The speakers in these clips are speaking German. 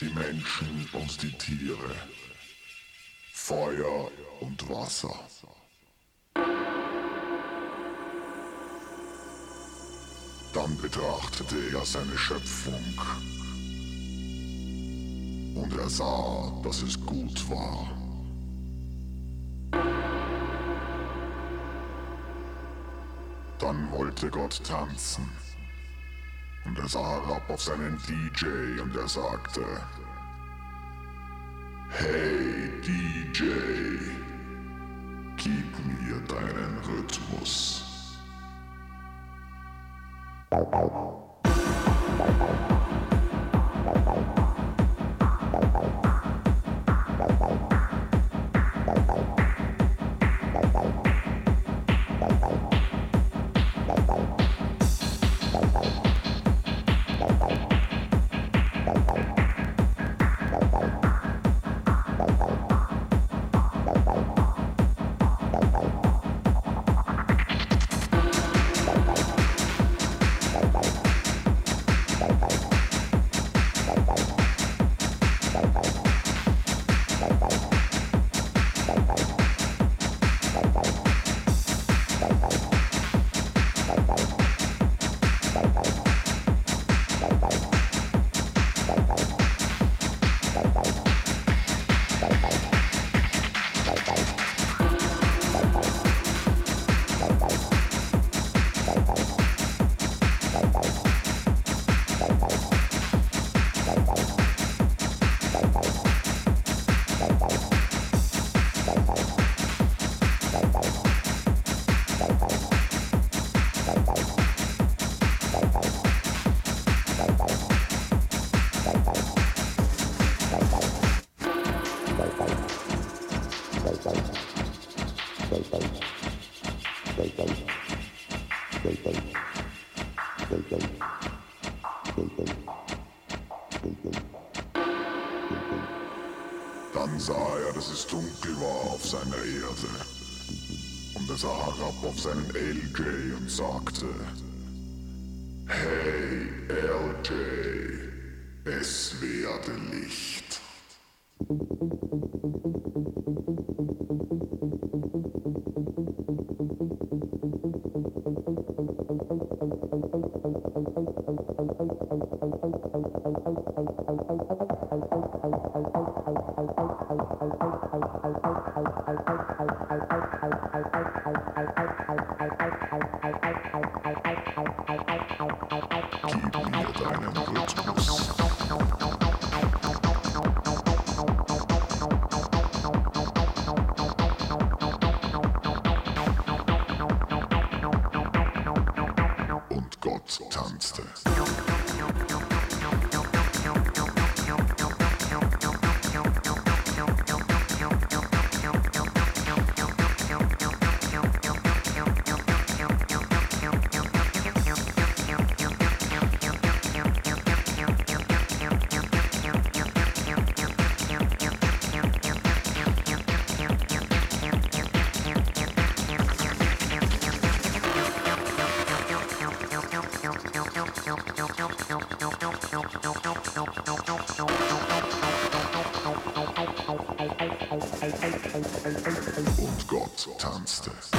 die Menschen und die Tiere, Feuer und Wasser. Dann betrachtete er seine Schöpfung und er sah, dass es gut war. Dann wollte Gott tanzen. Und er sah herab auf seinen DJ und er sagte, Hey DJ, gib mir deinen Rhythmus. Tanzte.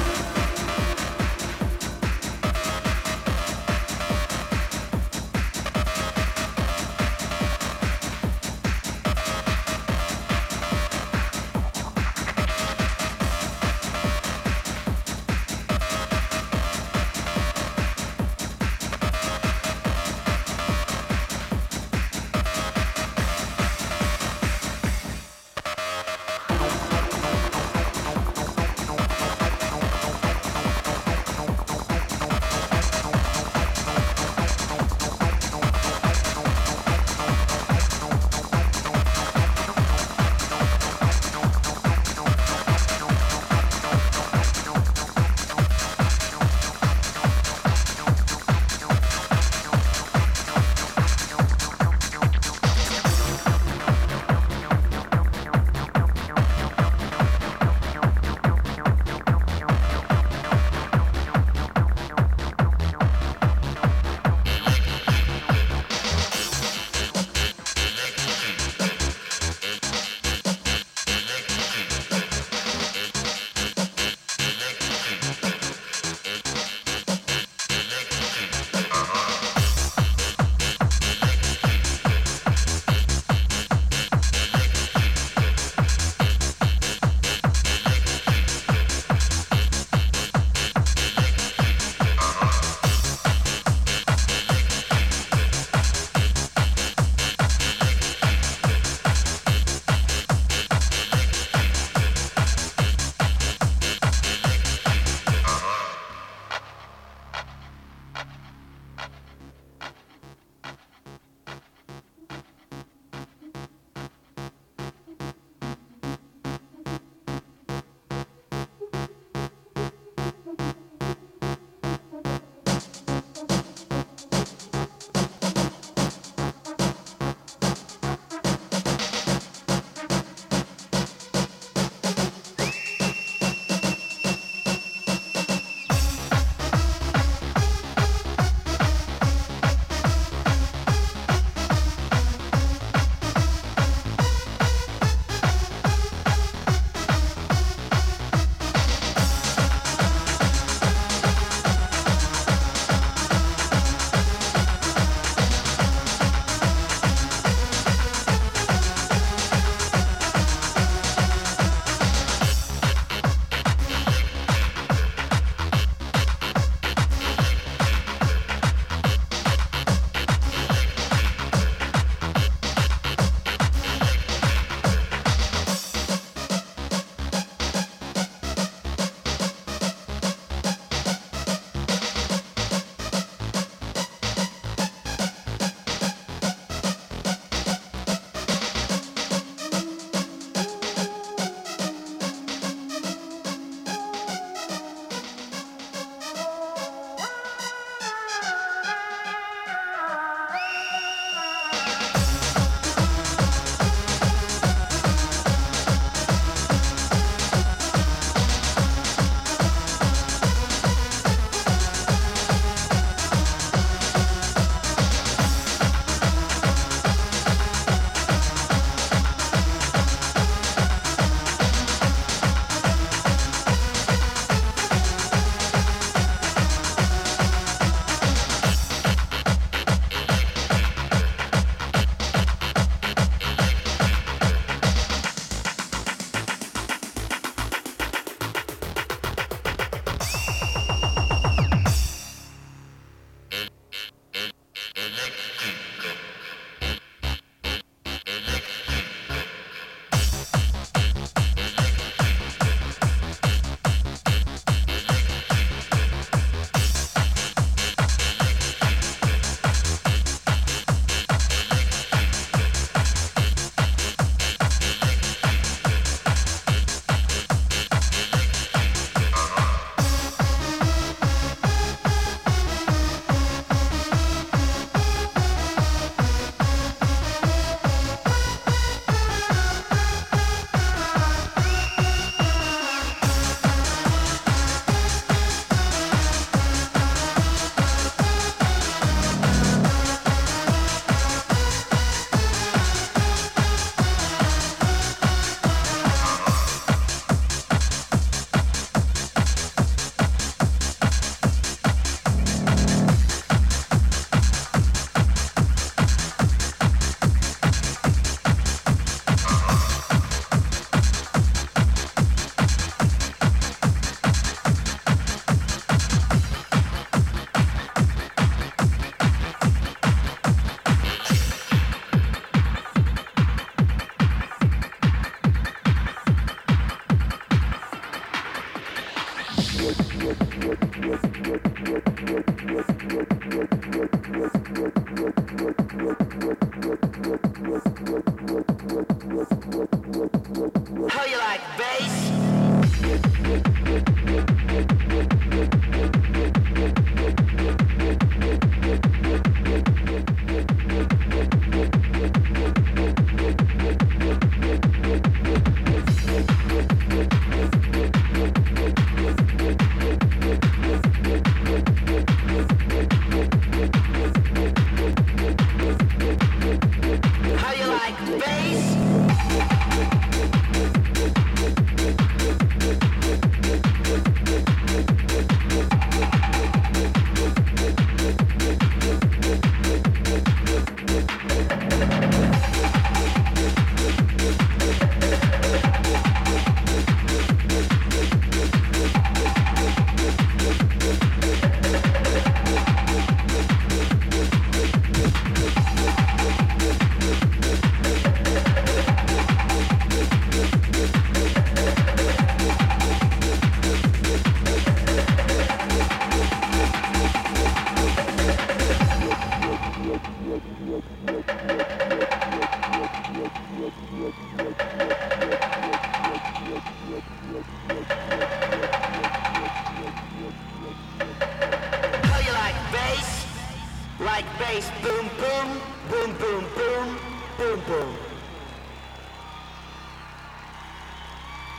bass. Boom, boom, boom, boom, boom, boom, boom.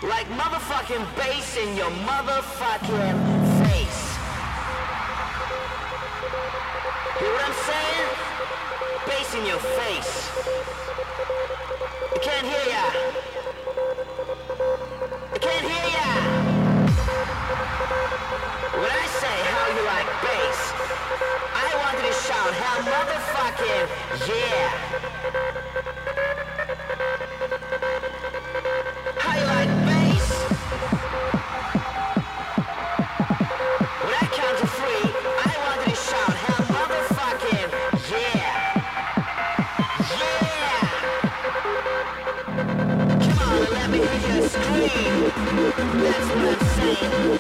Like motherfucking bass in your motherfucking face. Hear what I'm saying? Bass in your face. I can't hear ya. face.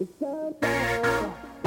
It's time now.